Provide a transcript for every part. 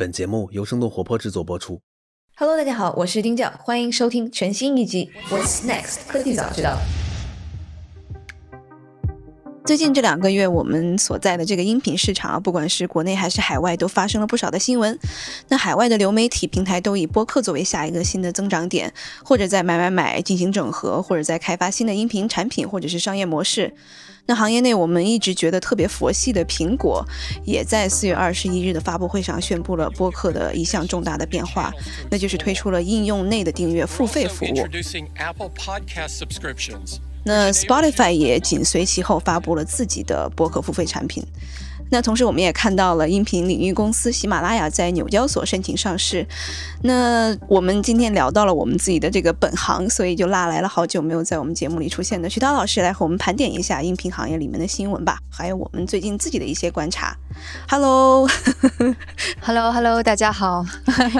本节目由生动活泼制作播出。Hello，大家好，我是丁教，欢迎收听全新一集《What's Next 科技早知道》。最近这两个月，我们所在的这个音频市场啊，不管是国内还是海外，都发生了不少的新闻。那海外的流媒体平台都以播客作为下一个新的增长点，或者在买买买进行整合，或者在开发新的音频产品或者是商业模式。那行业内我们一直觉得特别佛系的苹果，也在四月二十一日的发布会上宣布了播客的一项重大的变化，那就是推出了应用内的订阅付费服务。Introducing Apple Podcast subscriptions. 那 Spotify 也紧随其后发布了自己的播客付费产品。那同时，我们也看到了音频领域公司喜马拉雅在纽交所申请上市。那我们今天聊到了我们自己的这个本行，所以就拉来了好久没有在我们节目里出现的徐涛老师来和我们盘点一下音频行业里面的新闻吧，还有我们最近自己的一些观察。Hello，Hello Hello，大家好。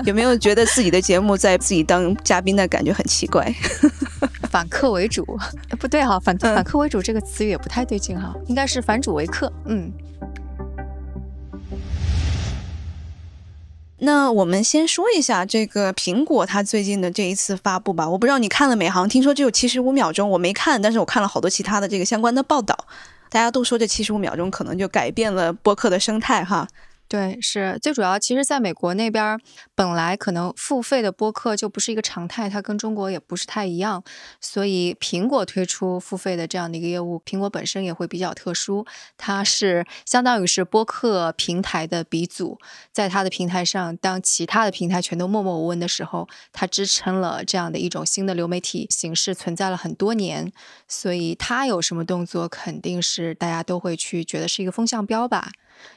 有没有觉得自己的节目在自己当嘉宾的感觉很奇怪？反客为主，呃不对哈，反反客为主这个词语也不太对劲哈，应该是反主为客。嗯，那我们先说一下这个苹果它最近的这一次发布吧。我不知道你看了没？好像听说只有七十五秒钟，我没看，但是我看了好多其他的这个相关的报道。大家都说这七十五秒钟可能就改变了播客的生态哈。对，是最主要。其实，在美国那边，本来可能付费的播客就不是一个常态，它跟中国也不是太一样，所以苹果推出付费的这样的一个业务，苹果本身也会比较特殊，它是相当于是播客平台的鼻祖，在它的平台上，当其他的平台全都默默无闻的时候，它支撑了这样的一种新的流媒体形式，存在了很多年，所以它有什么动作，肯定是大家都会去觉得是一个风向标吧？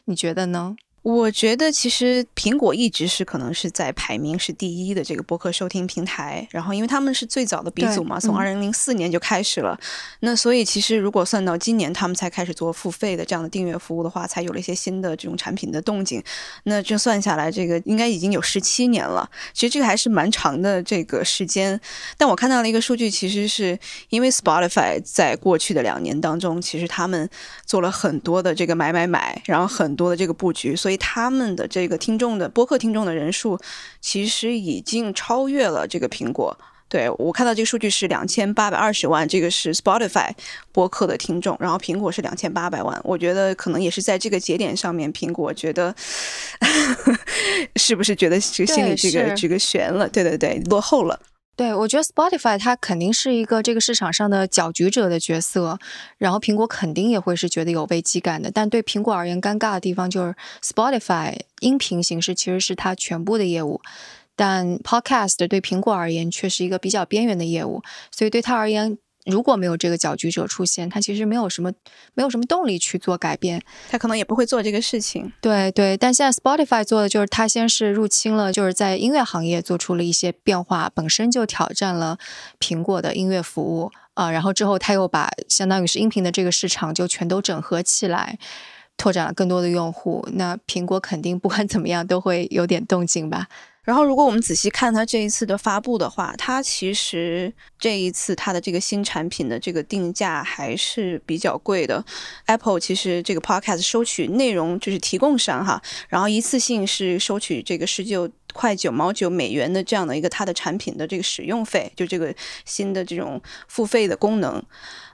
你觉得呢？我觉得其实苹果一直是可能是在排名是第一的这个播客收听平台，然后因为他们是最早的鼻祖嘛，从二零零四年就开始了，那所以其实如果算到今年他们才开始做付费的这样的订阅服务的话，才有了一些新的这种产品的动静，那这算下来，这个应该已经有十七年了，其实这个还是蛮长的这个时间。但我看到了一个数据，其实是因为 Spotify 在过去的两年当中，其实他们做了很多的这个买买买，然后很多的这个布局，所以他们的这个听众的播客听众的人数，其实已经超越了这个苹果。对我看到这个数据是两千八百二十万，这个是 Spotify 播客的听众，然后苹果是两千八百万。我觉得可能也是在这个节点上面，苹果觉得 是不是觉得这个心里这个这个悬了？对对对，落后了。对，我觉得 Spotify 它肯定是一个这个市场上的搅局者的角色，然后苹果肯定也会是觉得有危机感的。但对苹果而言，尴尬的地方就是 Spotify 音频形式其实是它全部的业务，但 Podcast 对苹果而言却是一个比较边缘的业务，所以对它而言。如果没有这个搅局者出现，他其实没有什么没有什么动力去做改变。他可能也不会做这个事情。对对，但现在 Spotify 做的就是他先是入侵了，就是在音乐行业做出了一些变化，本身就挑战了苹果的音乐服务啊、然后之后他又把相当于是音频的这个市场就全都整合起来，拓展了更多的用户。那苹果肯定不管怎么样都会有点动静吧？然后，如果我们仔细看它这一次的发布的话，它其实这一次它的这个新产品的这个定价还是比较贵的。Apple 其实这个 Podcast 收取内容就是提供商哈，然后一次性是收取这个十九块九毛九美元的这样的一个它的产品的这个使用费，就这个新的这种付费的功能。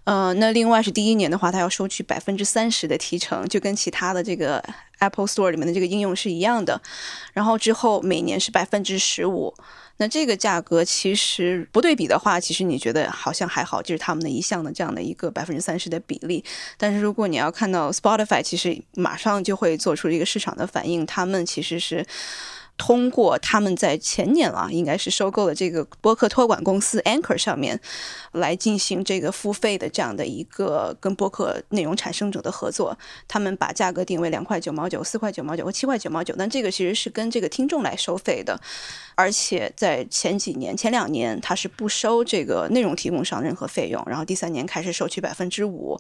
呃，那另外是第一年的话，它要收取百分之三十的提成，就跟其他的这个 Apple Store 里面的这个应用是一样的。然后之后每年是百分之十五。那这个价格其实不对比的话，其实你觉得好像还好，就是他们的一项的这样的一个百分之三十的比例。但是如果你要看到 Spotify，其实马上就会做出一个市场的反应，他们其实是。通过他们在前年啊，应该是收购了这个播客托管公司 Anchor 上面，来进行这个付费的这样的一个跟播客内容产生者的合作。他们把价格定为两块九毛九、四块九毛九和七块九毛九，但这个其实是跟这个听众来收费的，而且在前几年、前两年它是不收这个内容提供商任何费用，然后第三年开始收取百分之五。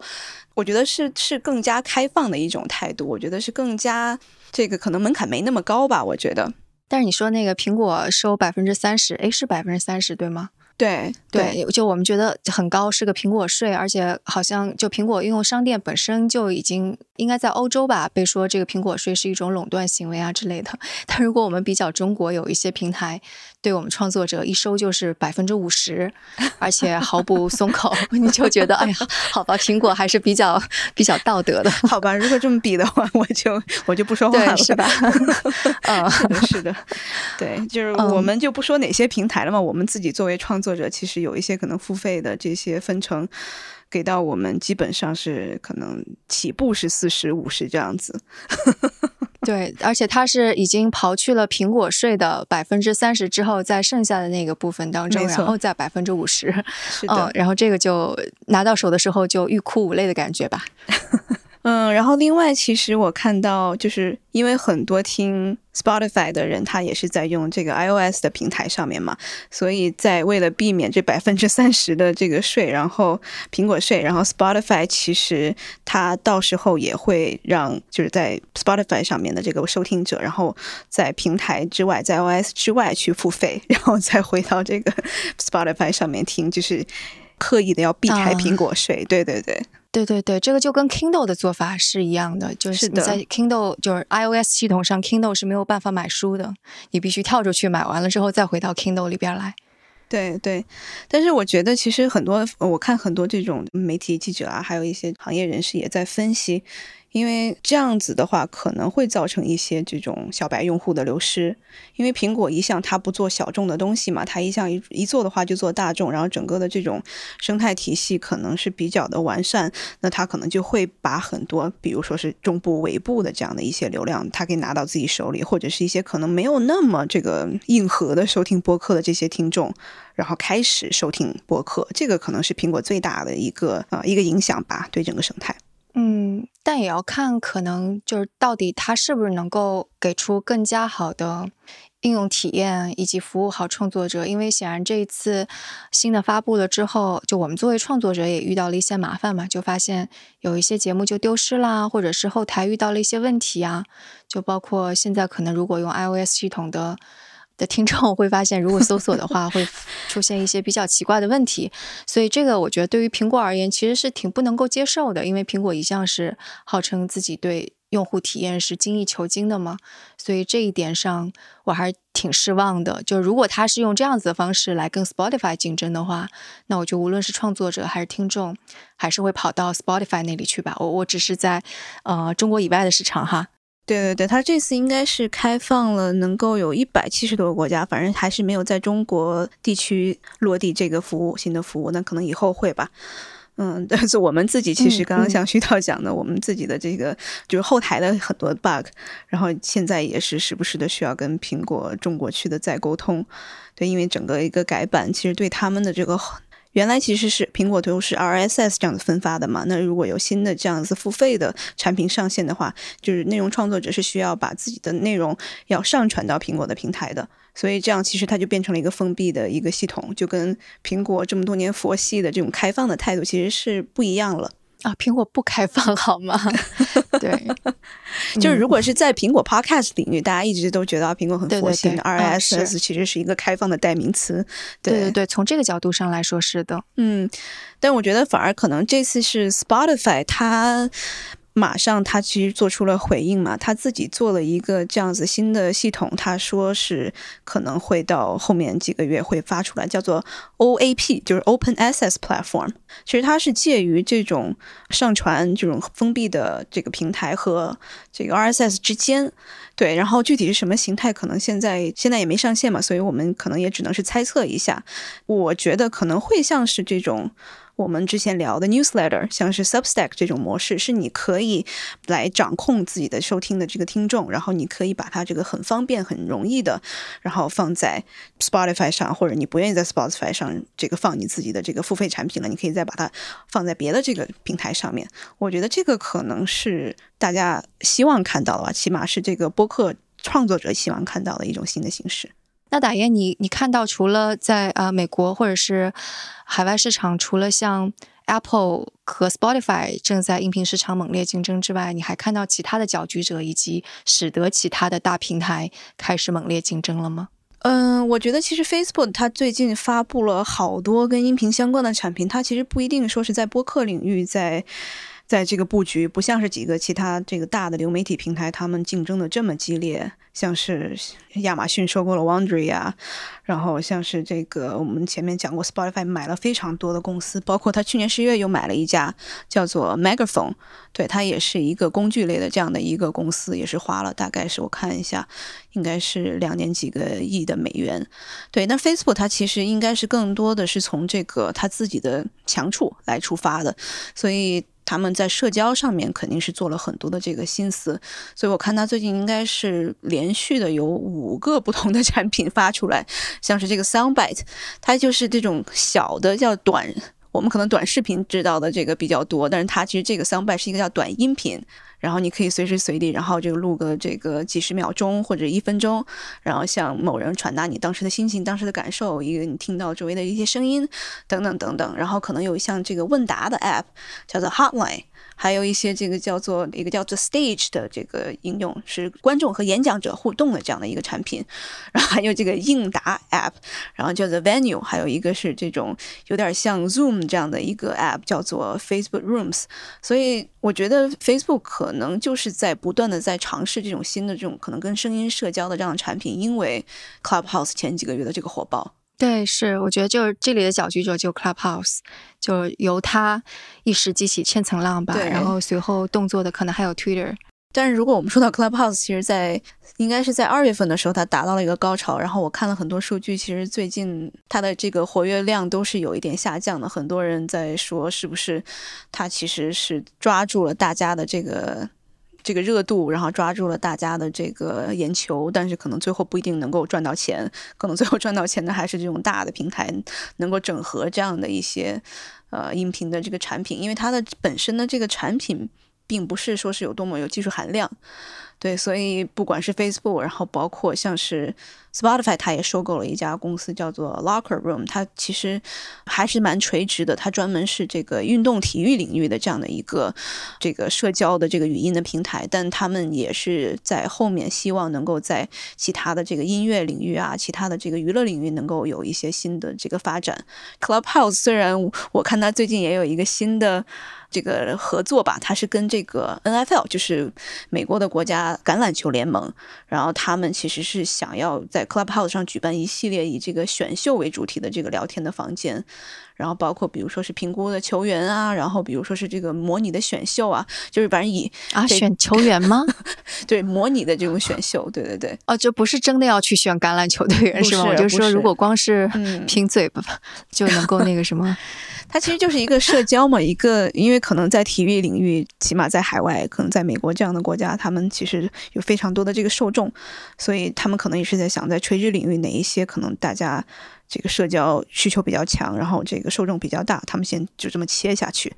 我觉得是是更加开放的一种态度，我觉得是更加这个可能门槛没那么高吧，我觉得。但是你说那个苹果收百分之三十，诶，是百分之三十对吗？对对，就我们觉得很高，是个苹果税，而且好像就苹果应用商店本身就已经应该在欧洲吧，被说这个苹果税是一种垄断行为啊之类的。但如果我们比较中国，有一些平台对我们创作者一收就是百分之五十，而且毫不松口，你就觉得哎呀，好吧，苹果还是比较比较道德的。好吧，如果这么比的话，我就我就不说话了，是吧？嗯，是的，是的，对，就是我们就不说哪些平台了嘛，我们自己作为创作。作者其实有一些可能付费的这些分成，给到我们基本上是可能起步是四十五十这样子。对，而且它是已经刨去了苹果税的百分之三十之后，在剩下的那个部分当中，然后再百分之五十。是的，然后这个就拿到手的时候就欲哭无泪的感觉吧。嗯，然后另外，其实我看到，就是因为很多听 Spotify 的人，他也是在用这个 iOS 的平台上面嘛，所以在为了避免这百分之三十的这个税，然后苹果税，然后 Spotify 其实它到时候也会让就是在 Spotify 上面的这个收听者，然后在平台之外，在 iOS 之外去付费，然后再回到这个 Spotify 上面听，就是刻意的要避开苹果税。对对对。对对对，这个就跟 Kindle 的做法是一样的，就是你在 Kindle 就是 iOS 系统上，Kindle 是没有办法买书的，你必须跳出去买完了之后再回到 Kindle 里边来。对对，但是我觉得其实很多，我看很多这种媒体记者啊，还有一些行业人士也在分析。因为这样子的话，可能会造成一些这种小白用户的流失。因为苹果一向它不做小众的东西嘛，它一向一一做的话就做大众，然后整个的这种生态体系可能是比较的完善，那它可能就会把很多，比如说是中部、尾部的这样的一些流量，它可以拿到自己手里，或者是一些可能没有那么这个硬核的收听播客的这些听众，然后开始收听播客，这个可能是苹果最大的一个呃一个影响吧，对整个生态。嗯，但也要看，可能就是到底它是不是能够给出更加好的应用体验，以及服务好创作者。因为显然这一次新的发布了之后，就我们作为创作者也遇到了一些麻烦嘛，就发现有一些节目就丢失啦，或者是后台遇到了一些问题啊，就包括现在可能如果用 iOS 系统的。的听众会发现，如果搜索的话，会出现一些比较奇怪的问题。所以这个我觉得对于苹果而言，其实是挺不能够接受的，因为苹果一向是号称自己对用户体验是精益求精的嘛。所以这一点上，我还是挺失望的。就如果他是用这样子的方式来跟 Spotify 竞争的话，那我就无论是创作者还是听众，还是会跑到 Spotify 那里去吧。我我只是在呃中国以外的市场哈。对对对，他这次应该是开放了，能够有一百七十多个国家，反正还是没有在中国地区落地这个服务，新的服务，那可能以后会吧。嗯，但是我们自己其实刚刚像徐导讲的，我们自己的这个就是后台的很多 bug，然后现在也是时不时的需要跟苹果中国区的再沟通。对，因为整个一个改版，其实对他们的这个。原来其实是苹果都是 RSS 这样子分发的嘛，那如果有新的这样子付费的产品上线的话，就是内容创作者是需要把自己的内容要上传到苹果的平台的，所以这样其实它就变成了一个封闭的一个系统，就跟苹果这么多年佛系的这种开放的态度其实是不一样了。啊，苹果不开放好吗？对，就是如果是在苹果 Podcast 领域，大家一直都觉得苹果很佛系，RSS 其实是一个开放的代名词。对对对，从这个角度上来说是的。嗯，但我觉得反而可能这次是 Spotify 它。马上，他其实做出了回应嘛，他自己做了一个这样子新的系统，他说是可能会到后面几个月会发出来，叫做 OAP，就是 Open Access Platform。其实它是介于这种上传这种封闭的这个平台和这个 RSS 之间，对。然后具体是什么形态，可能现在现在也没上线嘛，所以我们可能也只能是猜测一下。我觉得可能会像是这种。我们之前聊的 newsletter，像是 Substack 这种模式，是你可以来掌控自己的收听的这个听众，然后你可以把它这个很方便、很容易的，然后放在 Spotify 上，或者你不愿意在 Spotify 上这个放你自己的这个付费产品了，你可以再把它放在别的这个平台上面。我觉得这个可能是大家希望看到的吧，起码是这个播客创作者希望看到的一种新的形式。那打雁，你你看到除了在啊美国或者是海外市场，除了像 Apple 和 Spotify 正在音频市场猛烈竞争之外，你还看到其他的搅局者，以及使得其他的大平台开始猛烈竞争了吗？嗯，我觉得其实 Facebook 它最近发布了好多跟音频相关的产品，它其实不一定说是在播客领域在。在这个布局不像是几个其他这个大的流媒体平台，他们竞争的这么激烈，像是亚马逊收购了 Wondery 啊，然后像是这个我们前面讲过，Spotify 买了非常多的公司，包括他去年十一月又买了一家叫做 Megaphone，对，它也是一个工具类的这样的一个公司，也是花了大概是我看一下，应该是两年几个亿的美元。对，那 Facebook 它其实应该是更多的是从这个它自己的强处来出发的，所以。他们在社交上面肯定是做了很多的这个心思，所以我看他最近应该是连续的有五个不同的产品发出来，像是这个 Soundbite，它就是这种小的叫短，我们可能短视频知道的这个比较多，但是它其实这个 Soundbite 是一个叫短音频。然后你可以随时随地，然后这个录个这个几十秒钟或者一分钟，然后向某人传达你当时的心情、当时的感受，一个你听到周围的一些声音，等等等等。然后可能有像这个问答的 app，叫做 Hotline。还有一些这个叫做一个叫做 Stage 的这个应用，是观众和演讲者互动的这样的一个产品。然后还有这个应答 App，然后叫做 Venue，还有一个是这种有点像 Zoom 这样的一个 App，叫做 Facebook Rooms。所以我觉得 Facebook 可能就是在不断的在尝试这种新的这种可能跟声音社交的这样的产品，因为 Clubhouse 前几个月的这个火爆。对，是我觉得就是这里的搅局者就 Clubhouse，就由他一时激起千层浪吧。然后随后动作的可能还有 Twitter。但是如果我们说到 Clubhouse，其实在应该是在二月份的时候，它达到了一个高潮。然后我看了很多数据，其实最近它的这个活跃量都是有一点下降的。很多人在说，是不是它其实是抓住了大家的这个。这个热度，然后抓住了大家的这个眼球，但是可能最后不一定能够赚到钱，可能最后赚到钱的还是这种大的平台能够整合这样的一些呃音频的这个产品，因为它的本身的这个产品并不是说是有多么有技术含量。对，所以不管是 Facebook，然后包括像是 Spotify，它也收购了一家公司叫做 Locker Room，它其实还是蛮垂直的，它专门是这个运动体育领域的这样的一个这个社交的这个语音的平台，但他们也是在后面希望能够在其他的这个音乐领域啊，其他的这个娱乐领域能够有一些新的这个发展。Clubhouse 虽然我看它最近也有一个新的。这个合作吧，他是跟这个 NFL，就是美国的国家橄榄球联盟，然后他们其实是想要在 Clubhouse 上举办一系列以这个选秀为主题的这个聊天的房间，然后包括比如说是评估的球员啊，然后比如说是这个模拟的选秀啊，就是反正以啊选球员吗？对，模拟的这种选秀，对对对。哦，就不是真的要去选橄榄球队员是吗？我就说如果光是凭嘴巴就能够那个什么。它其实就是一个社交嘛，一个因为可能在体育领域，起码在海外，可能在美国这样的国家，他们其实有非常多的这个受众，所以他们可能也是在想，在垂直领域哪一些可能大家这个社交需求比较强，然后这个受众比较大，他们先就这么切下去。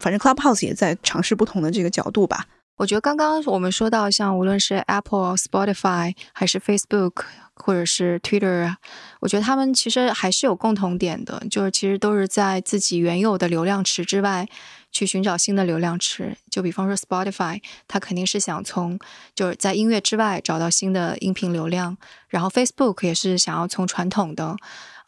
反正 Clubhouse 也在尝试不同的这个角度吧。我觉得刚刚我们说到，像无论是 Apple、Spotify 还是 Facebook。或者是 Twitter，我觉得他们其实还是有共同点的，就是其实都是在自己原有的流量池之外去寻找新的流量池。就比方说 Spotify，它肯定是想从就是在音乐之外找到新的音频流量，然后 Facebook 也是想要从传统的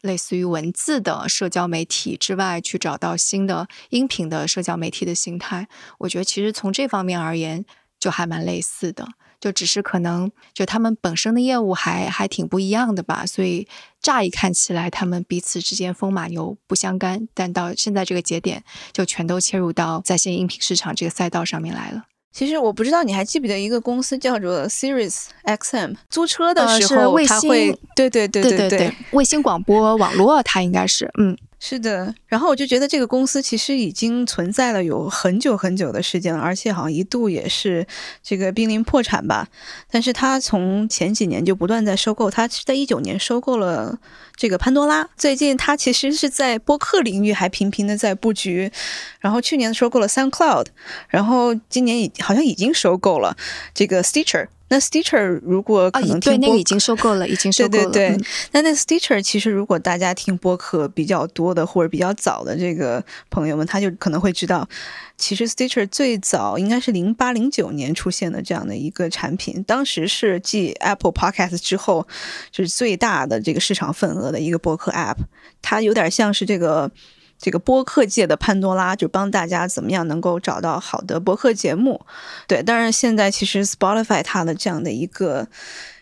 类似于文字的社交媒体之外去找到新的音频的社交媒体的形态。我觉得其实从这方面而言，就还蛮类似的。就只是可能，就他们本身的业务还还挺不一样的吧，所以乍一看起来，他们彼此之间风马牛不相干，但到现在这个节点，就全都切入到在线音频市场这个赛道上面来了。其实我不知道你还记不记得一个公司叫做 Sirius XM，租车的时候它会，对对对对对，卫星广播网络，它应该是，嗯。是的，然后我就觉得这个公司其实已经存在了有很久很久的时间了，而且好像一度也是这个濒临破产吧。但是他从前几年就不断在收购，他是在一九年收购了这个潘多拉。最近他其实是在播客领域还频频的在布局，然后去年收购了 SoundCloud，然后今年已好像已经收购了这个 Stitcher。那 Stitcher 如果可能对那个已经收购了，已经 收购了。对对对嗯，那那 Stitcher 其实如果大家听播客比较多的或者比较早的这个朋友们，他就可能会知道，其实 Stitcher 最早应该是零八零九年出现的这样的一个产品，当时是继 Apple Podcast 之后就是最大的这个市场份额的一个播客 App，它有点像是这个。这个播客界的潘多拉，就帮大家怎么样能够找到好的播客节目。对，当然现在其实 Spotify 它的这样的一个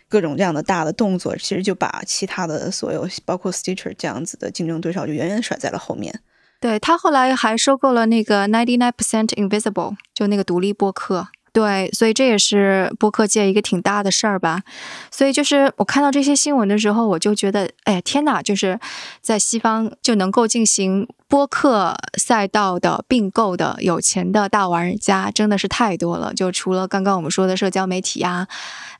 各种这样的大的动作，其实就把其他的所有，包括 Stitcher 这样子的竞争对手，就远远甩在了后面。对他后来还收购了那个 Ninety Nine Percent Invisible，就那个独立播客。对，所以这也是播客界一个挺大的事儿吧。所以就是我看到这些新闻的时候，我就觉得，哎呀天哪！就是在西方就能够进行播客赛道的并购的有钱的大玩家真的是太多了。就除了刚刚我们说的社交媒体呀、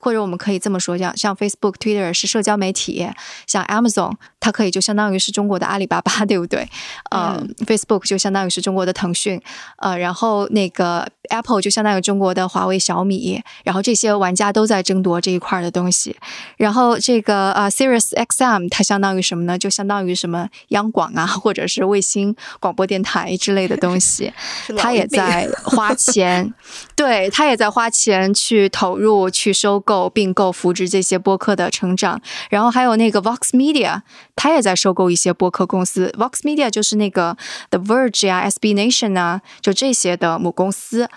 或者我们可以这么说，像像 Facebook、Twitter 是社交媒体，像 Amazon 它可以就相当于是中国的阿里巴巴，对不对？呃、f a c e b o o k 就相当于是中国的腾讯，呃，然后那个 Apple 就相当于中国的华为、小米，然后这些玩家都在争夺这一块的东西。然后这个呃 Sirius XM 它相当于什么呢？就相当于什么央广啊，或者是卫星广播电台之类的东西。他也在花钱，对他也在花钱去投入、去收购、并购、扶植这些播客的成长。然后还有那个 Vox Media，他也在收购一些播客公司。Vox Media 就是那个 The Verge 啊、SB Nation 啊，就这些的母公司。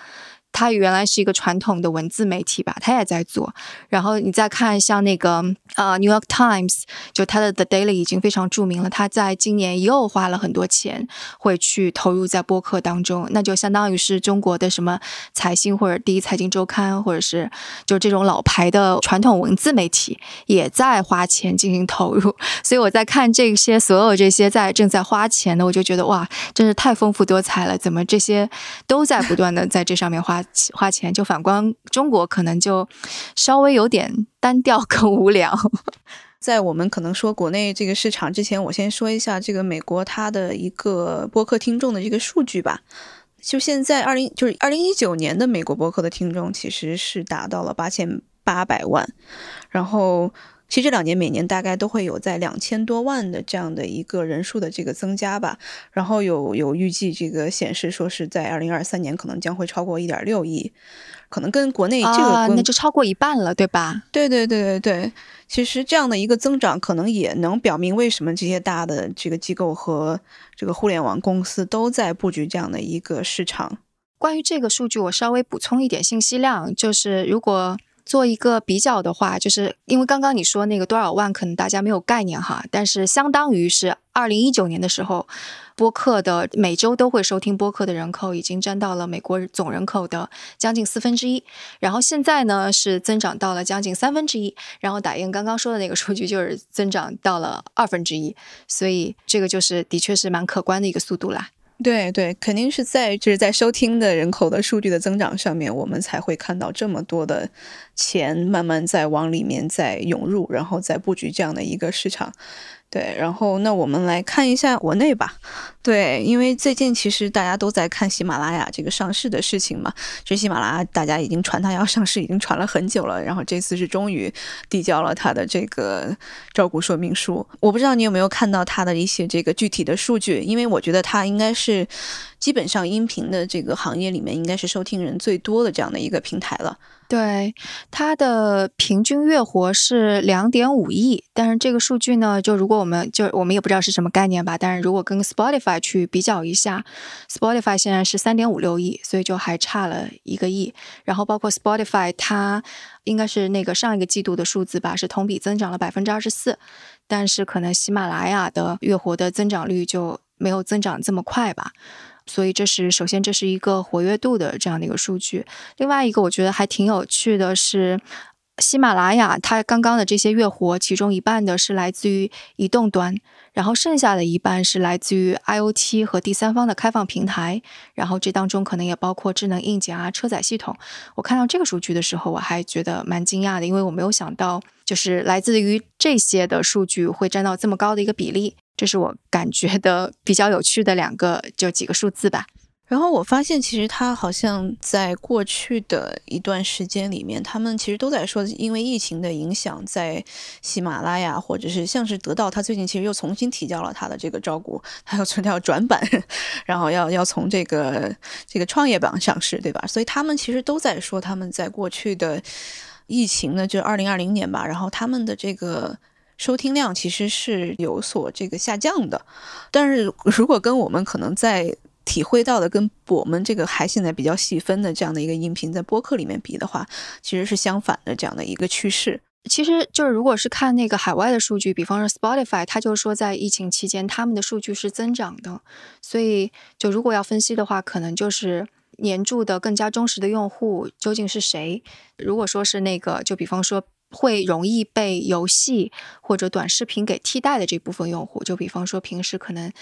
它原来是一个传统的文字媒体吧，它也在做。然后你再看像那个呃《New York Times》，就它的 The Daily 已经非常著名了。它在今年又花了很多钱，会去投入在播客当中，那就相当于是中国的什么财新或者第一财经周刊，或者是就这种老牌的传统文字媒体也在花钱进行投入。所以我在看这些所有这些在正在花钱的，我就觉得哇，真是太丰富多彩了！怎么这些都在不断的在这上面花花钱？就反观中国，可能就稍微有点单调跟无聊。在我们可能说国内这个市场之前，我先说一下这个美国它的一个播客听众的这个数据吧。就现在二零就是二零一九年的美国播客的听众其实是达到了八千八百万，然后其实这两年每年大概都会有在两千多万的这样的一个人数的这个增加吧。然后有有预计这个显示说是在二零二三年可能将会超过一点六亿，可能跟国内这个那就超过一半了，对吧？对对对对对，其实这样的一个增长，可能也能表明为什么这些大的这个机构和这个互联网公司都在布局这样的一个市场。关于这个数据，我稍微补充一点信息量，就是如果做一个比较的话，就是因为刚刚你说那个多少万，可能大家没有概念哈，但是相当于是二零一九年的时候，播客的每周都会收听播客的人口已经占到了美国总人口的将近四分之一，然后现在呢是增长到了将近三分之一，然后打印刚刚说的那个数据就是增长到了二分之一，所以这个就是的确是蛮可观的一个速度啦。对对，肯定是在就是在收听的人口的数据的增长上面，我们才会看到这么多的钱慢慢在往里面在涌入，然后再布局这样的一个市场。对，然后那我们来看一下国内吧。对，因为最近其实大家都在看喜马拉雅这个上市的事情嘛。其实喜马拉雅大家已经传它要上市，已经传了很久了。然后这次是终于递交了它的这个招股说明书。我不知道你有没有看到它的一些这个具体的数据，因为我觉得它应该是基本上音频的这个行业里面应该是收听人最多的这样的一个平台了。对，它的平均月活是两点五亿，但是这个数据呢，就如果我们就我们也不知道是什么概念吧，但是如果跟 Spotify 去比较一下，Spotify 现在是三点五六亿，所以就还差了一个亿。然后包括 Spotify 它应该是那个上一个季度的数字吧，是同比增长了百分之二十四，但是可能喜马拉雅的月活的增长率就没有增长这么快吧。所以这是首先这是一个活跃度的这样的一个数据。另外一个我觉得还挺有趣的是，喜马拉雅它刚刚的这些月活，其中一半的是来自于移动端，然后剩下的一半是来自于 IOT 和第三方的开放平台，然后这当中可能也包括智能硬件啊、车载系统。我看到这个数据的时候，我还觉得蛮惊讶的，因为我没有想到就是来自于这些的数据会占到这么高的一个比例。这是我感觉的比较有趣的两个就几个数字吧。然后我发现，其实他好像在过去的一段时间里面，他们其实都在说，因为疫情的影响，在喜马拉雅或者是像是得到，他最近其实又重新提交了他的这个招股，他要从要转板，然后要要从这个这个创业板上市，对吧？所以他们其实都在说，他们在过去的疫情呢，就二零二零年吧，然后他们的这个收听量其实是有所这个下降的，但是如果跟我们可能在体会到的跟我们这个还现在比较细分的这样的一个音频在播客里面比的话，其实是相反的这样的一个趋势。其实就是如果是看那个海外的数据，比方说 Spotify，它就说在疫情期间他们的数据是增长的，所以就如果要分析的话，可能就是黏住的更加忠实的用户究竟是谁？如果说是那个，就比方说。会容易被游戏或者短视频给替代的这部分用户，就比方说平时可能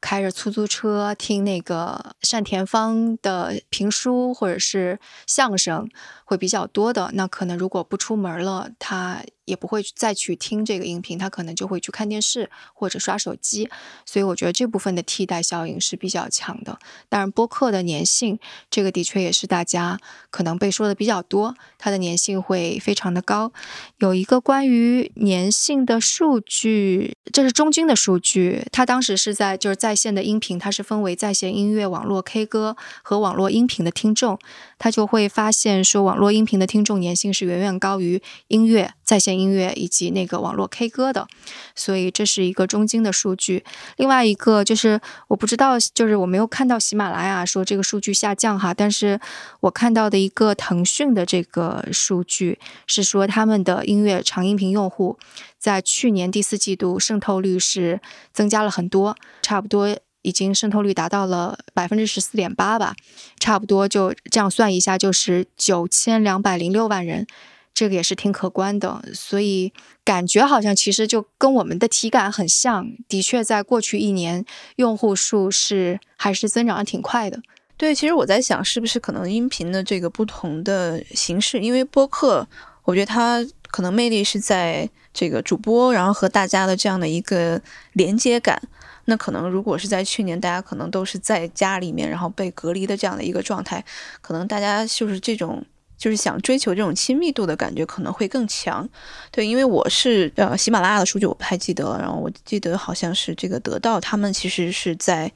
开着出租车听那个单田芳的评书或者是相声会比较多的，那可能如果不出门了，他。也不会再去听这个音频，他可能就会去看电视或者刷手机，所以我觉得这部分的替代效应是比较强的。当然，播客的粘性，这个的确也是大家可能被说的比较多，它的粘性会非常的高。有一个关于粘性的数据，这是中金的数据，它当时是在就是在线的音频，它是分为在线音乐、网络 K 歌和网络音频的听众，它就会发现说，网络音频的听众粘性是远远高于音乐。在线音乐以及那个网络 K 歌的，所以这是一个中金的数据。另外一个就是我不知道，就是我没有看到喜马拉雅说这个数据下降哈，但是我看到的一个腾讯的这个数据是说他们的音乐长音频用户在去年第四季度渗透率是增加了很多，差不多已经渗透率达到了百分之十四点八吧，差不多就这样算一下就是九千两百零六万人。这个也是挺可观的，所以感觉好像其实就跟我们的体感很像。的确，在过去一年，用户数是还是增长的挺快的。对，其实我在想，是不是可能音频的这个不同的形式，因为播客，我觉得它可能魅力是在这个主播，然后和大家的这样的一个连接感。那可能如果是在去年，大家可能都是在家里面，然后被隔离的这样的一个状态，可能大家就是这种。就是想追求这种亲密度的感觉可能会更强，对，因为我是呃喜马拉雅的数据我不太记得，然后我记得好像是这个得到他们其实是在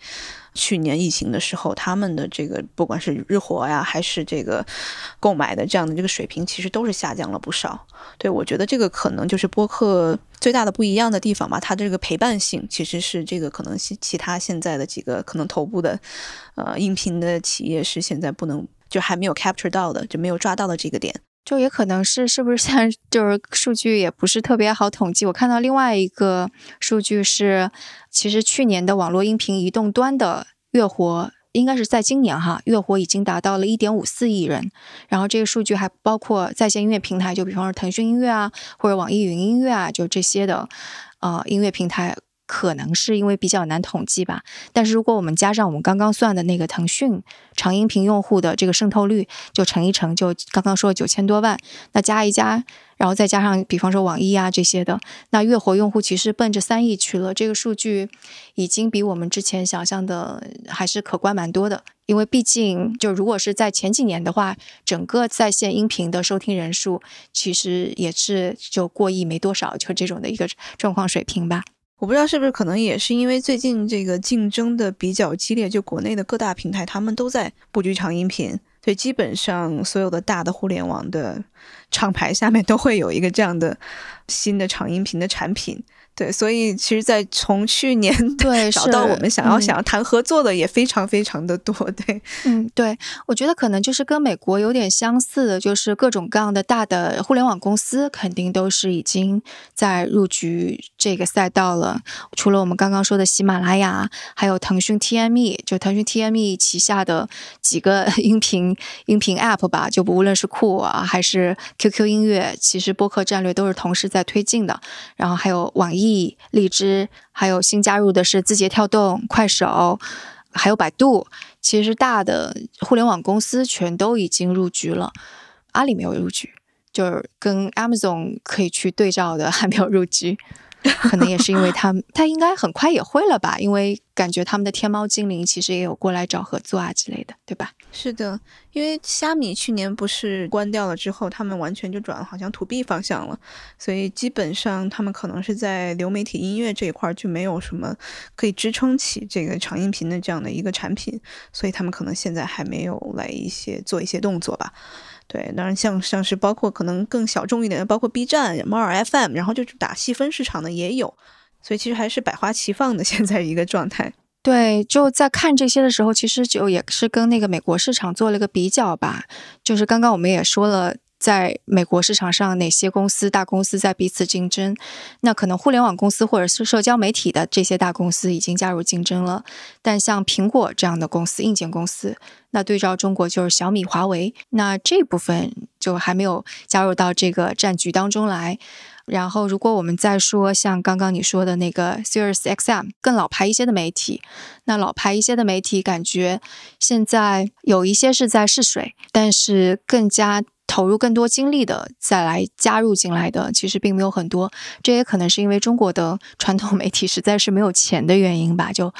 去年疫情的时候，他们的这个不管是日活呀还是这个购买的这样的这个水平，其实都是下降了不少。对我觉得这个可能就是播客最大的不一样的地方吧，它这个陪伴性其实是这个可能其其他现在的几个可能头部的呃音频的企业是现在不能。就还没有 capture 到的，就没有抓到的这个点，就也可能是是不是现在就是数据也不是特别好统计。我看到另外一个数据是，其实去年的网络音频移动端的月活，应该是在今年哈，月活已经达到了一点五四亿人。然后这个数据还包括在线音乐平台，就比方说腾讯音乐啊，或者网易云音乐啊，就这些的呃音乐平台。可能是因为比较难统计吧，但是如果我们加上我们刚刚算的那个腾讯长音频用户的这个渗透率，就乘一乘，就刚刚说九千多万，那加一加，然后再加上比方说网易啊这些的，那月活用户其实奔着三亿去了。这个数据已经比我们之前想象的还是可观蛮多的，因为毕竟就如果是在前几年的话，整个在线音频的收听人数其实也是就过亿没多少，就这种的一个状况水平吧。我不知道是不是可能也是因为最近这个竞争的比较激烈，就国内的各大平台他们都在布局长音频，所以基本上所有的大的互联网的厂牌下面都会有一个这样的新的长音频的产品。对，所以其实，在从去年对 找到我们想要想要谈合作的也非常非常的多。对，嗯，对，我觉得可能就是跟美国有点相似的，就是各种各样的大的互联网公司肯定都是已经在入局这个赛道了。除了我们刚刚说的喜马拉雅，还有腾讯 TME，就腾讯 TME 旗下的几个 音频音频 App 吧，就不无论是酷啊还是 QQ 音乐，其实播客战略都是同时在推进的。然后还有网易。荔枝，还有新加入的是字节跳动、快手，还有百度。其实大的互联网公司全都已经入局了，阿里没有入局，就是跟 Amazon 可以去对照的 还没有入局。可能也是因为他他应该很快也会了吧，因为感觉他们的天猫精灵其实也有过来找合作啊之类的，对吧？是的，因为虾米去年不是关掉了之后，他们完全就转了好像 to B 方向了，所以基本上他们可能是在流媒体音乐这一块就没有什么可以支撑起这个长音频的这样的一个产品，所以他们可能现在还没有来一些做一些动作吧。对，当然像像是包括可能更小众一点的，包括 B 站、猫耳 FM，然后就是打细分市场的也有，所以其实还是百花齐放的 现在一个状态。对，就在看这些的时候，其实就也是跟那个美国市场做了一个比较吧。就是刚刚我们也说了，在美国市场上哪些公司大公司在彼此竞争，那可能互联网公司或者是社交媒体的这些大公司已经加入竞争了，但像苹果这样的公司，硬件公司。那对照中国就是小米、华为，那这部分就还没有加入到这个战局当中来。然后，如果我们再说像刚刚你说的那个 Sirius XM 更老牌一些的媒体，那老牌一些的媒体感觉现在有一些是在试水，但是更加。投入更多精力的再来加入进来的，其实并没有很多。这也可能是因为中国的传统媒体实在是没有钱的原因吧。就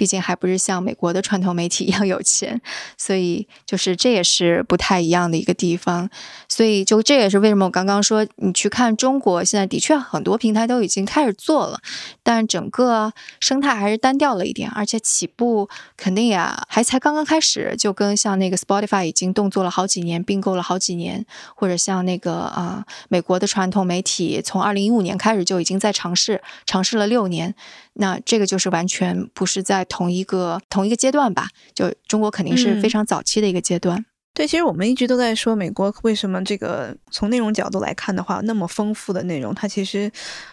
毕竟还不是像美国的传统媒体一样有钱，所以就是这也是不太一样的一个地方。所以就这也是为什么我刚刚说，你去看中国现在的确很多平台都已经开始做了，但整个生态还是单调了一点，而且起步肯定呀还才刚刚开始。就跟像那个 Spotify 已经动作了好几年，并购了好几年。或者像那个啊，美国的传统媒体从二零一五年开始就已经在尝试，尝试了六年，那这个就是完全不是在同一个同一个阶段吧？就中国肯定是非常早期的一个阶段。对，其实我们一直都在说美国为什么这个从内容角度来看的话，那么丰富的内容，它其实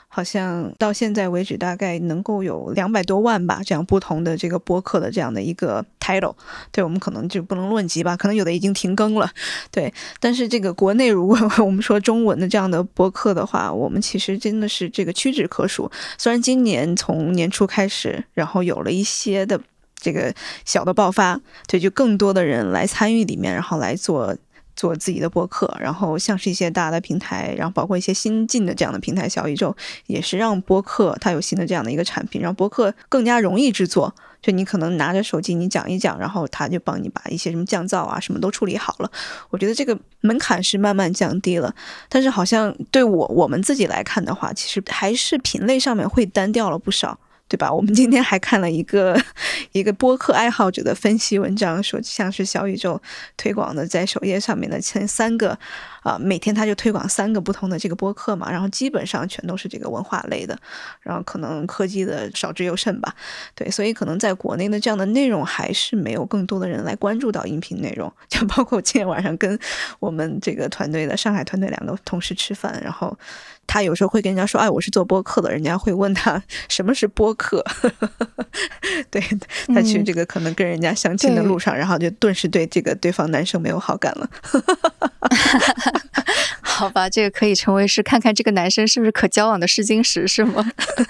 好像到现在为止大概能够有两百多万吧，这样不同的这个播客的这样的一个 title。对我们可能就不能论及吧，可能有的已经停更了。对，但是这个国内如果 我们说中文的这样的播客的话，我们其实真的是这个屈指可数。虽然今年从年初开始，然后有了一些的。这个小的爆发，对，就更多的人来参与里面，然后来做做自己的播客，然后像是一些大的平台，然后包括一些新进的这样的平台，小宇宙也是让播客它有新的这样的一个产品，让播客更加容易制作。就你可能拿着手机你讲一讲，然后他就帮你把一些什么降噪啊什么都处理好了。我觉得这个门槛是慢慢降低了，但是好像对我我们自己来看的话，其实还是品类上面会单调了不少。对吧？我们今天还看了一个一个播客爱好者的分析文章，说像是小宇宙推广的在首页上面的前三个啊，每天他就推广三个不同的这个播客嘛，然后基本上全都是这个文化类的，然后可能科技的少之又甚吧。对，所以可能在国内的这样的内容还是没有更多的人来关注到音频内容，就包括今天晚上跟我们这个团队的上海团队两个同事吃饭，然后。他有时候会跟人家说：“哎，我是做播客的。”人家会问他什么是播客。对他去这个可能跟人家相亲的路上，然后就顿时对这个对方男生没有好感了。好吧，这个可以成为是看看这个男生是不是可交往的试金石，是吗？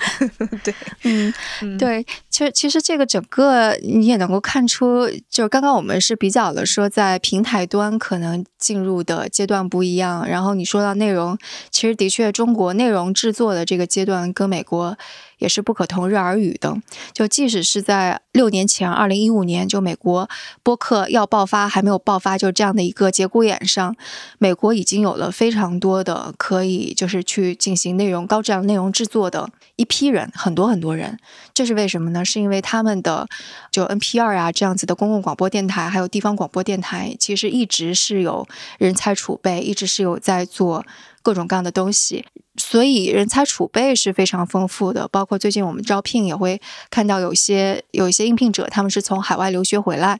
对，嗯，对，其实其实这个整个你也能够看出，就是刚刚我们是比较了说在平台端可能进入的阶段不一样，然后你说到内容，其实的确中国内容制作的这个阶段跟美国。也是不可同日而语的。就即使是在六年前，二零一五年，就美国播客要爆发还没有爆发，就这样的一个节骨眼上，美国已经有了非常多的可以就是去进行内容高质量内容制作的一批人，很多很多人。这是为什么呢？是因为他们的就 NPR 啊这样子的公共广播电台，还有地方广播电台，其实一直是有人才储备，一直是有在做。各种各样的东西，所以人才储备是非常丰富的。包括最近我们招聘也会看到有些有一些应聘者，他们是从海外留学回来。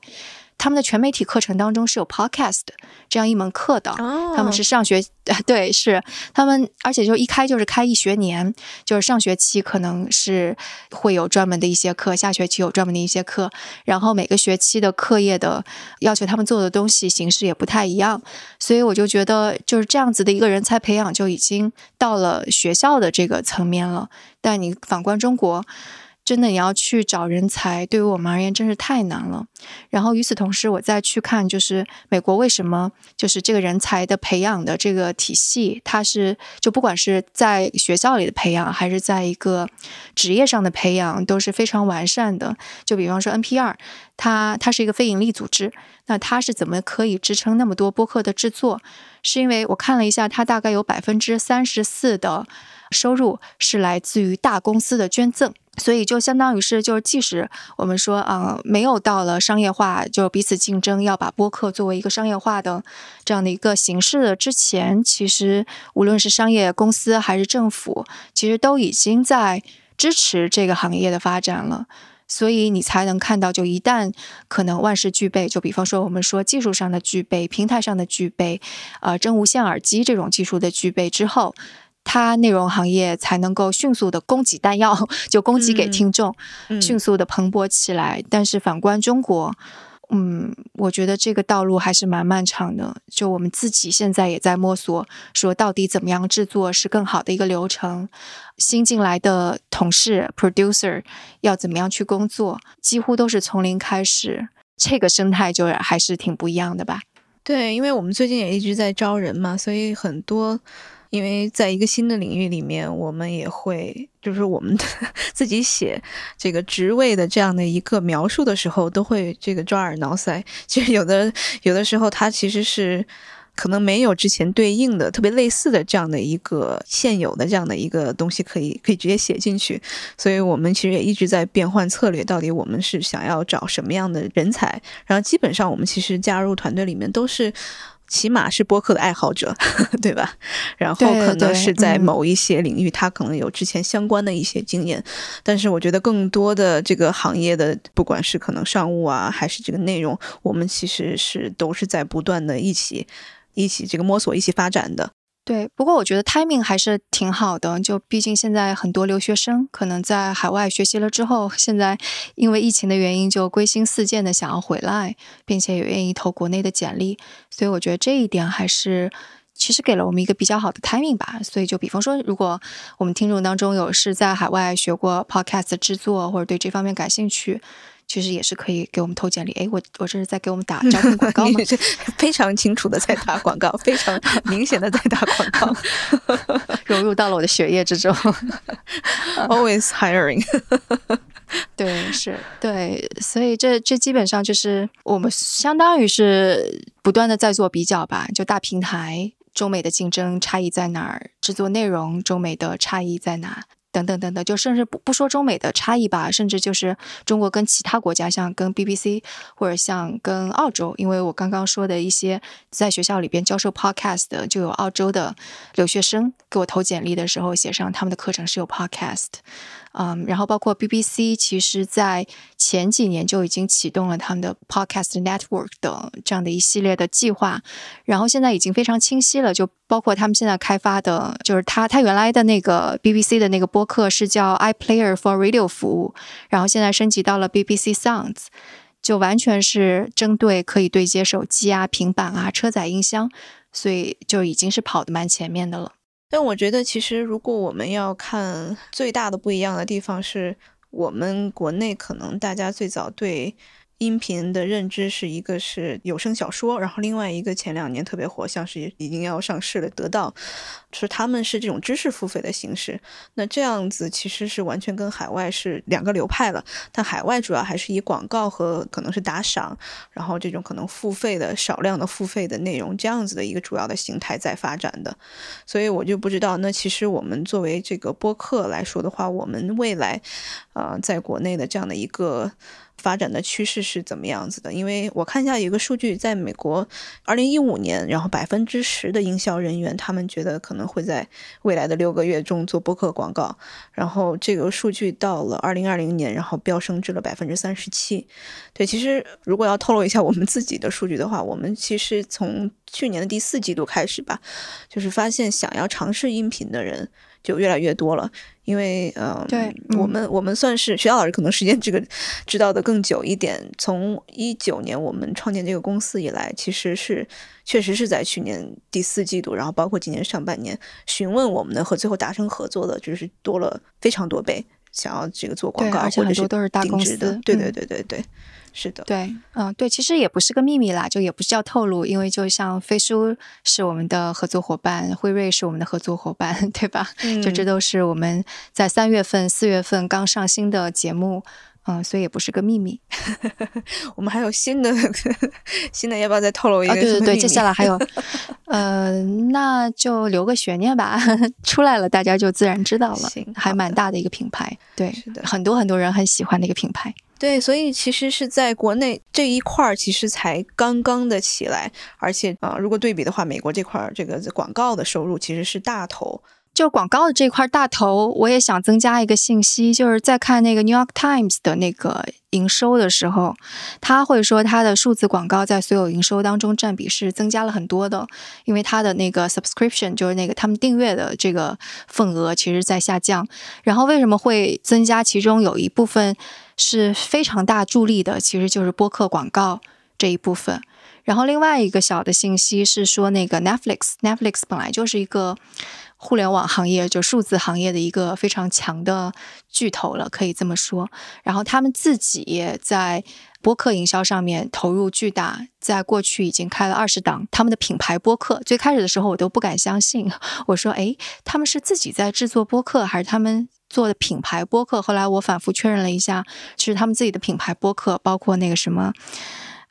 他们的全媒体课程当中是有 podcast 这样一门课的，他们是上学，对，是。他们，而且就一开就是开一学年，就是上学期可能是会有专门的一些课，下学期有专门的一些课，然后每个学期的课业的要求他们做的东西形式也不太一样，所以我就觉得就是这样子的一个人才培养就已经到了学校的这个层面了，但你反观中国。真的你要去找人才，对于我们而言真是太难了。然后与此同时，我再去看，就是美国为什么就是这个人才的培养的这个体系，它是就不管是在学校里的培养，还是在一个职业上的培养，都是非常完善的。就比方说 NPR，它它是一个非盈利组织，那它是怎么可以支撑那么多播客的制作？是因为我看了一下，它大概有百分之三十四的收入是来自于大公司的捐赠。所以就相当于是，就是即使我们说啊，没有到了商业化，就彼此竞争，要把播客作为一个商业化的这样的一个形式的之前，其实无论是商业公司还是政府，其实都已经在支持这个行业的发展了。所以你才能看到，就一旦可能万事俱备，就比方说我们说技术上的具备、平台上的具备，呃，真无线耳机这种技术的具备之后。它内容行业才能够迅速的供给弹药，就供给给听众，迅速的蓬勃起来。但是反观中国，嗯，我觉得这个道路还是蛮漫长的。就我们自己现在也在摸索，说到底怎么样制作是更好的一个流程。新进来的同事 producer 要怎么样去工作，几乎都是从零开始。这个生态就还是挺不一样的吧？对，因为我们最近也一直在招人嘛，所以很多。因为在一个新的领域里面，我们也会就是我们的 自己写这个职位的这样的一个描述的时候，都会这个抓耳挠腮。其实有的有的时候，它其实是可能没有之前对应的特别类似的这样的一个现有的这样的一个东西可以可以直接写进去。所以我们其实也一直在变换策略，到底我们是想要找什么样的人才？然后基本上我们其实加入团队里面都是。起码是播客的爱好者，对吧？然后可能是在某一些领域，他可能有之前相关的一些经验。但是我觉得更多的这个行业的，不管是可能商务啊，还是这个内容，我们其实是都是在不断的一起一起这个摸索、一起发展的。对，不过我觉得 timing 还是挺好的。就毕竟现在很多留学生可能在海外学习了之后，现在因为疫情的原因，就归心似箭的想要回来，并且也愿意投国内的简历。所以我觉得这一点还是其实给了我们一个比较好的 timing 吧。所以就比方说，如果我们听众当中有是在海外学过 podcast 制作，或者对这方面感兴趣。其实也是可以给我们投简历。哎，我我这是在给我们打招聘广告吗？非常清楚的在打广告，非常明显的在打广告，融入到了我的血液之中。Always hiring。对，是，对，所以这这基本上就是我们相当于是不断的在做比较吧。就大平台，中美的竞争差异在哪儿？制作内容，中美的差异在哪？等等等等，就甚至不不说中美的差异吧，甚至就是中国跟其他国家，像跟 BBC 或者像跟澳洲，因为我刚刚说的一些在学校里边教授 podcast 的，就有澳洲的留学生给我投简历的时候写上他们的课程是有 podcast。嗯，然后包括 BBC，其实在前几年就已经启动了他们的 Podcast Network 的这样的一系列的计划，然后现在已经非常清晰了，就包括他们现在开发的，就是他他原来的那个 BBC 的那个播客是叫 iPlayer for Radio 服务，然后现在升级到了 BBC Sounds，就完全是针对可以对接手机啊、平板啊、车载音箱，所以就已经是跑得蛮前面的了。但我觉得，其实如果我们要看最大的不一样的地方，是我们国内可能大家最早对。音频的认知是一个是有声小说，然后另外一个前两年特别火，像是已经要上市了，得到，是他们是这种知识付费的形式。那这样子其实是完全跟海外是两个流派了。但海外主要还是以广告和可能是打赏，然后这种可能付费的少量的付费的内容这样子的一个主要的形态在发展的。所以我就不知道，那其实我们作为这个播客来说的话，我们未来，呃，在国内的这样的一个。发展的趋势是怎么样子的？因为我看一下有个数据，在美国，二零一五年，然后百分之十的营销人员，他们觉得可能会在未来的六个月中做播客广告，然后这个数据到了二零二零年，然后飙升至了百分之三十七。对，其实如果要透露一下我们自己的数据的话，我们其实从去年的第四季度开始吧，就是发现想要尝试音频的人。就越来越多了，因为呃，对我们我们算是学校老师，可能时间这个知道的更久一点。从一九年我们创建这个公司以来，其实是确实是在去年第四季度，然后包括今年上半年询问我们的和最后达成合作的，就是多了非常多倍。想要这个做广告，而且或者是很多都是大公司对对嗯对对对，是的，对，嗯，对，其实也不是个秘密啦，就也不是叫透露，因为就像飞书是我们的合作伙伴，辉瑞是我们的合作伙伴，对吧？就这嗯都是我们在三月份、四月份刚上新的节目，嗯，所以也不是个秘密 我们还有新的 新的，要不要再透露一个啊。对对对，接下来还有，呃，那就留个悬念吧，出来了大家就自然知道了行，还蛮大的一个品牌，对是的，很多很多人很喜欢的一个品牌。对，所以其实是在国内这一块儿，其实才刚刚的起来，而且啊、如果对比的话，美国这块儿这个广告的收入其实是大头。就广告的这块大头，我也想增加一个信息，就是在看那个 New York Times 的那个营收的时候，他会说它的数字广告在所有营收当中占比是增加了很多的，因为它的那个 subscription 就是那个他们订阅的这个份额其实在下降。然后为什么会增加？其中有一部分是非常大助力的，其实就是播客广告这一部分。然后另外一个小的信息是说，那个 Netflix，Netflix 本来就是一个互联网行业，就数字行业的一个非常强的巨头了，可以这么说。然后他们自己也在播客营销上面投入巨大，在过去已经开了二十档他们的品牌播客。最开始的时候我都不敢相信，我说：“诶，他们是自己在制作播客，还是他们？”做的品牌播客，后来我反复确认了一下，是他们自己的品牌播客，包括那个什么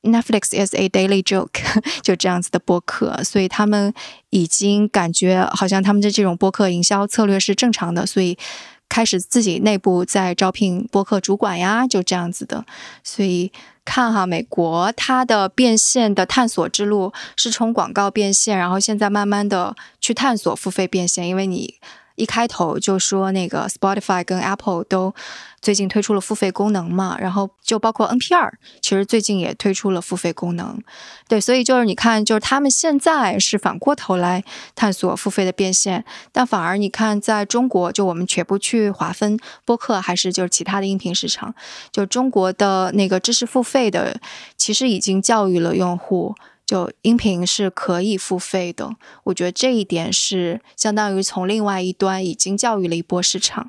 Netflix is a daily joke，就这样子的播客，所以他们已经感觉好像他们的这种播客营销策略是正常的，所以开始自己内部在招聘播客主管呀，就这样子的。所以看哈，美国它的变现的探索之路是从广告变现，然后现在慢慢的去探索付费变现，因为你。一开头就说那个 Spotify 跟 Apple 都最近推出了付费功能嘛，然后就包括 NPR，其实最近也推出了付费功能，对，所以就是你看，就是他们现在是反过头来探索付费的变现，但反而你看在中国，就我们且不去划分播客还是就是其他的音频市场，就中国的那个知识付费的，其实已经教育了用户。就音频是可以付费的，我觉得这一点是相当于从另外一端已经教育了一波市场，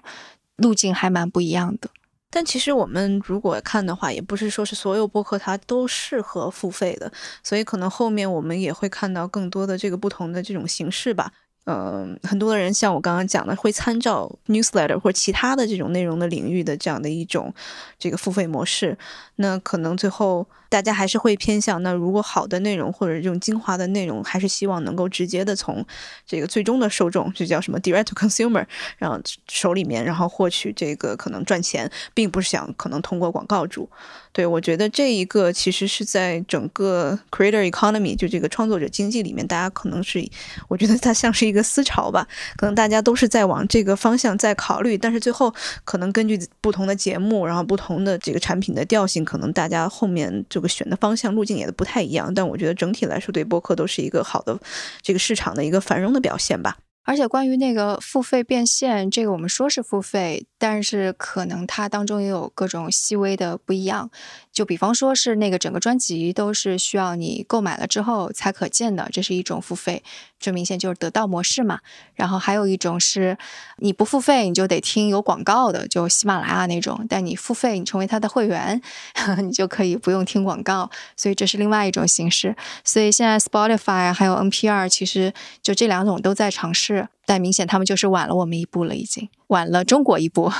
路径还蛮不一样的。但其实我们如果看的话，也不是说是所有播客它都适合付费的，所以可能后面我们也会看到更多的这个不同的这种形式吧。嗯、很多的人像我刚刚讲的，会参照 newsletter 或其他的这种内容的领域的这样的一种这个付费模式。那可能最后大家还是会偏向，那如果好的内容或者这种精华的内容，还是希望能够直接的从这个最终的受众，就叫什么 direct to consumer，然后手里面，然后获取这个可能赚钱，并不是想可能通过广告主。对我觉得这一个其实是在整个 creator economy 就这个创作者经济里面，大家可能是，我觉得它像是一个思潮吧，可能大家都是在往这个方向在考虑，但是最后可能根据不同的节目，然后不同的这个产品的调性，可能大家后面这个选的方向路径也都不太一样。但我觉得整体来说，对播客都是一个好的这个市场的一个繁荣的表现吧。而且关于那个付费变现，这个我们说是付费，但是可能它当中也有各种细微的不一样。就比方说是那个整个专辑都是需要你购买了之后才可见的，这是一种付费，这明显就是得到模式嘛。然后还有一种是你不付费你就得听有广告的，就喜马拉雅那种，但你付费你成为它的会员，你就可以不用听广告，所以这是另外一种形式。所以现在 Spotify 还有 NPR 其实就这两种都在尝试。但明显他们就是晚了我们一步了，已经晚了中国一步。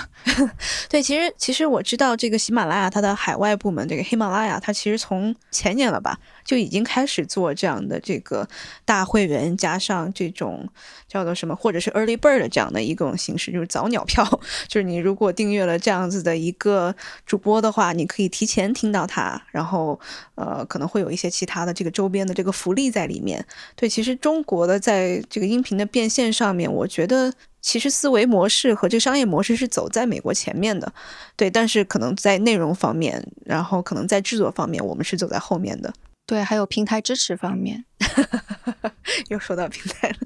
对，其实其实我知道这个喜马拉雅它的海外部门，这个喜马拉雅，它其实从前年了吧就已经开始做这样的这个大会员加上这种叫做什么，或者是 early bird 这样的一种形式，就是早鸟票，就是你如果订阅了这样子的一个主播的话，你可以提前听到他，然后呃可能会有一些其他的这个周边的这个福利在里面。对，其实中国的在这个音频的变现上面，我觉得。其实思维模式和这商业模式是走在美国前面的，对，但是可能在内容方面，然后可能在制作方面，我们是走在后面的。对，还有平台支持方面，又说到平台了，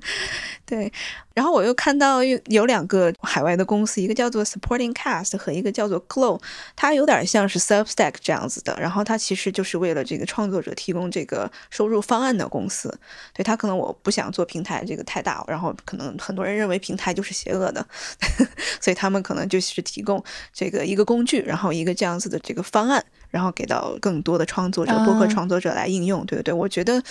对，然后我又看到有有两个海外的公司，一个叫做 Supporting Cast 和一个叫做 Glow，它有点像是 Substack 这样子的。然后它其实就是为了这个创作者提供这个收入方案的公司。对它可能我不想做平台这个太大，然后可能很多人认为平台就是邪恶的，所以他们可能就是提供这个一个工具，然后一个这样子的这个方案。然后给到更多的创作者、播客创作者来应用，对不对？我觉得，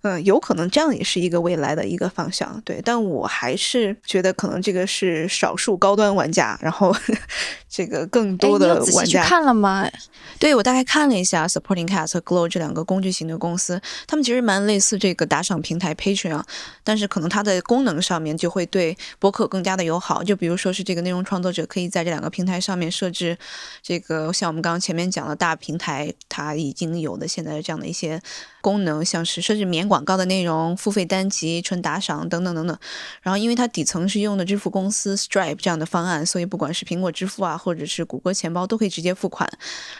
嗯，有可能这样也是一个未来的一个方向，对。但我还是觉得，可能这个是少数高端玩家，然后 这个更多的玩家看了吗？对我大概看了一下，Supporting Cast 和 Glow 这两个工具型的公司，他们其实蛮类似这个打赏平台 Patreon，但是可能它的功能上面就会对播客更加的友好。就比如说是这个内容创作者可以在这两个平台上面设置这个，像我们刚刚前面讲的大。平台它已经有的现在这样的一些功能，像是设置免广告的内容、付费单集、纯打赏等等等等。然后，因为它底层是用的支付公司 Stripe 这样的方案，所以不管是苹果支付啊，或者是谷歌钱包，都可以直接付款，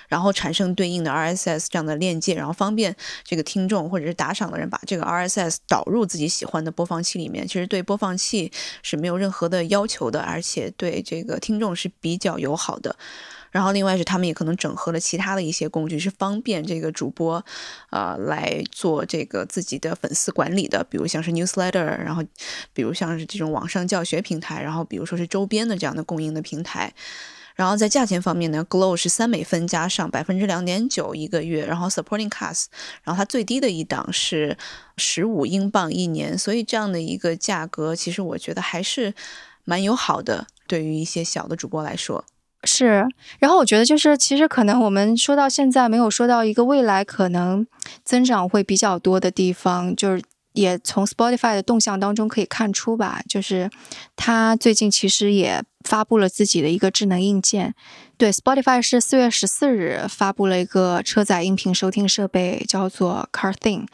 然后产生对应的 RSS 这样的链接，然后方便这个听众或者是打赏的人把这个 RSS 导入自己喜欢的播放器里面。其实对播放器是没有任何的要求的，而且对这个听众是比较友好的。然后，另外是他们也可能整合了其他的一些工具，是方便这个主播，呃，来做这个自己的粉丝管理的，比如像是 newsletter，然后，比如像是这种网上教学平台，然后比如说是周边的这样的供应的平台。然后在价钱方面呢，Glow 是三美分加上百分之两点九一个月，然后 Supporting Cast，然后它最低的一档是十五英镑一年，所以这样的一个价格，其实我觉得还是蛮友好的，对于一些小的主播来说。是，然后我觉得就是，其实可能我们说到现在没有说到一个未来可能增长会比较多的地方，就是也从 Spotify 的动向当中可以看出吧，就是它最近其实也发布了自己的一个智能硬件。对，Spotify 是四月十四日发布了一个车载音频收听设备，叫做 Car Thing。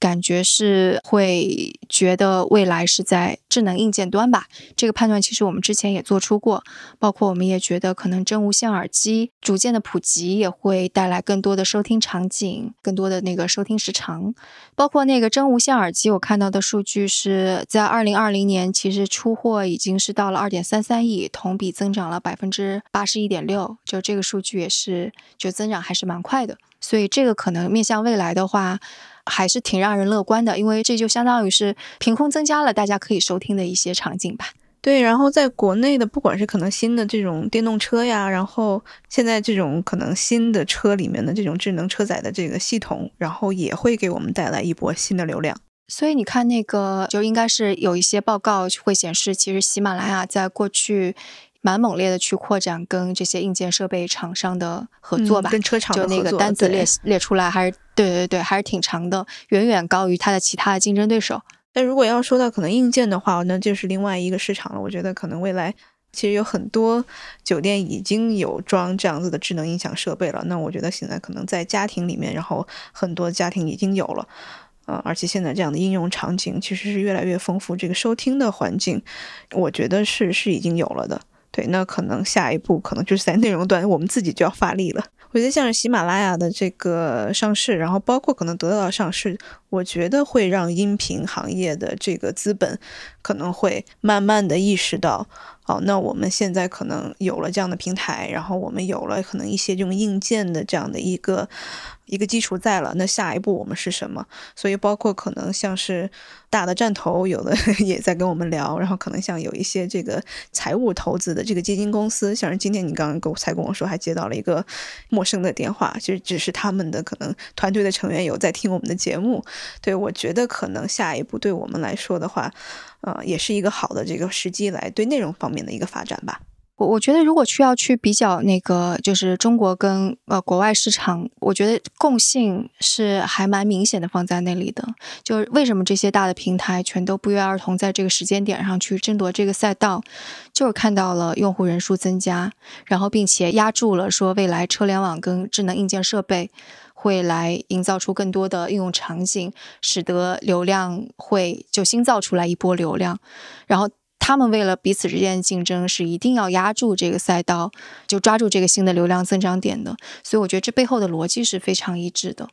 感觉是会觉得未来是在智能硬件端吧，这个判断其实我们之前也做出过，包括我们也觉得可能真无线耳机逐渐的普及也会带来更多的收听场景，更多的那个收听时长，包括那个真无线耳机，我看到的数据是在二零二零年其实出货已经是到了二点三三亿，同比增长了百分之八十一点六，就这个数据也是就增长还是蛮快的，所以这个可能面向未来的话。还是挺让人乐观的，因为这就相当于是凭空增加了大家可以收听的一些场景吧。对，然后在国内的，不管是可能新的这种电动车呀，然后现在这种可能新的车里面的这种智能车载的这个系统，然后也会给我们带来一波新的流量。所以你看，那个就应该是有一些报告会显示，其实喜马拉雅在过去。蛮猛烈的去扩展跟这些硬件设备厂商的合作吧，跟车厂就那个单子列列出来，还是对对对，还是挺长的，远远高于它的其他的竞争对手。但如果要说到可能硬件的话，那就是另外一个市场了。我觉得可能未来其实有很多酒店已经有装这样子的智能音响设备了。那我觉得现在可能在家庭里面，然后很多家庭已经有了，呃，而且现在这样的应用场景其实是越来越丰富，这个收听的环境，我觉得是是已经有了的。对，那可能下一步可能就是在内容端，我们自己就要发力了。我觉得像是喜马拉雅的这个上市，然后包括可能得到上市，我觉得会让音频行业的这个资本可能会慢慢的意识到，好，那我们现在可能有了这样的平台，然后我们有了可能一些这种硬件的这样的一个。一个基础在了，那下一步我们是什么？所以包括可能像是大的站头，有的 也在跟我们聊，然后可能像有一些这个财务投资的这个基金公司，像是今天你刚刚跟才跟我说，还接到了一个陌生的电话，其实只是他们的可能团队的成员有在听我们的节目。对我觉得可能下一步对我们来说的话，呃，也是一个好的这个时机来对内容方面的一个发展吧。我我觉得，如果需要去比较那个，就是中国跟呃国外市场，我觉得共性是还蛮明显的放在那里的。就是为什么这些大的平台全都不约而同在这个时间点上去争夺这个赛道，就是看到了用户人数增加，然后并且压住了说未来车联网跟智能硬件设备会来营造出更多的应用场景，使得流量会就新造出来一波流量，然后。他们为了彼此之间的竞争，是一定要压住这个赛道，就抓住这个新的流量增长点的。所以我觉得这背后的逻辑是非常一致的。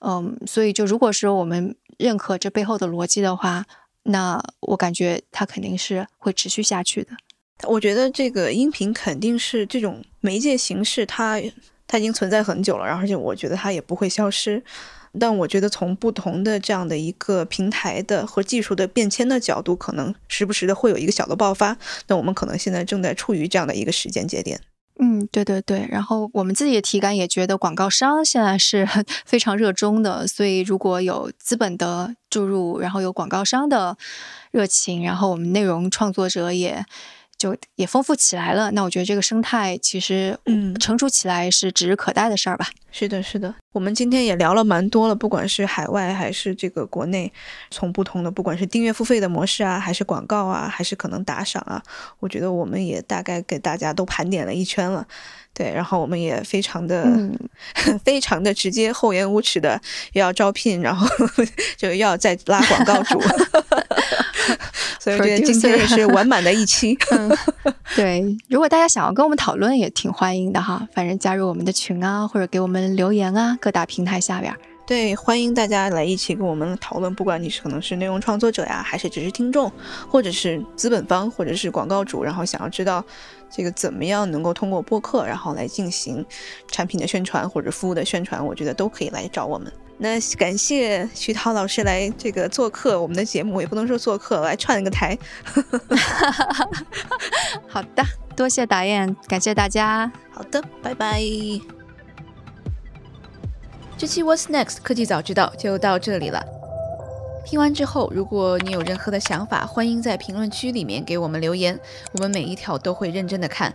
嗯，所以就如果说我们认可这背后的逻辑的话，那我感觉它肯定是会持续下去的。我觉得这个音频肯定是这种媒介形式，它它已经存在很久了，然后而且我觉得它也不会消失。但我觉得从不同的这样的一个平台的和技术的变迁的角度，可能时不时的会有一个小的爆发。那我们可能现在正在处于这样的一个时间节点。嗯，对对对。然后我们自己的体感也觉得广告商现在是 非常热衷的，所以如果有资本的注入，然后有广告商的热情，然后我们内容创作者也。就也丰富起来了，那我觉得这个生态其实，嗯，成熟起来是指日可待的事儿吧。是的，是的。我们今天也聊了蛮多了，不管是海外还是这个国内，从不同的不管是订阅付费的模式啊，还是广告啊，还是可能打赏啊，我觉得我们也大概给大家都盘点了一圈了。对，然后我们也非常的、非常的直接、厚颜无耻的要招聘，然后 就要再拉广告主。所以我觉得今天也是完满的一期。对，如果大家想要跟我们讨论，也挺欢迎的哈。反正加入我们的群啊，或者给我们留言啊，各大平台下边。对，欢迎大家来一起跟我们讨论。不管你是可能是内容创作者呀，还是只是听众，或者是资本方，或者是广告主，然后想要知道这个怎么样能够通过播客，然后来进行产品的宣传或者服务的宣传，我觉得都可以来找我们。那感谢徐涛老师来这个做客我们的节目，也不能说做客，来串个台。好的，多谢导演，感谢大家。好的，拜拜。这期 What's Next 科技早知道就到这里了。听完之后，如果你有任何的想法，欢迎在评论区里面给我们留言，我们每一条都会认真的看。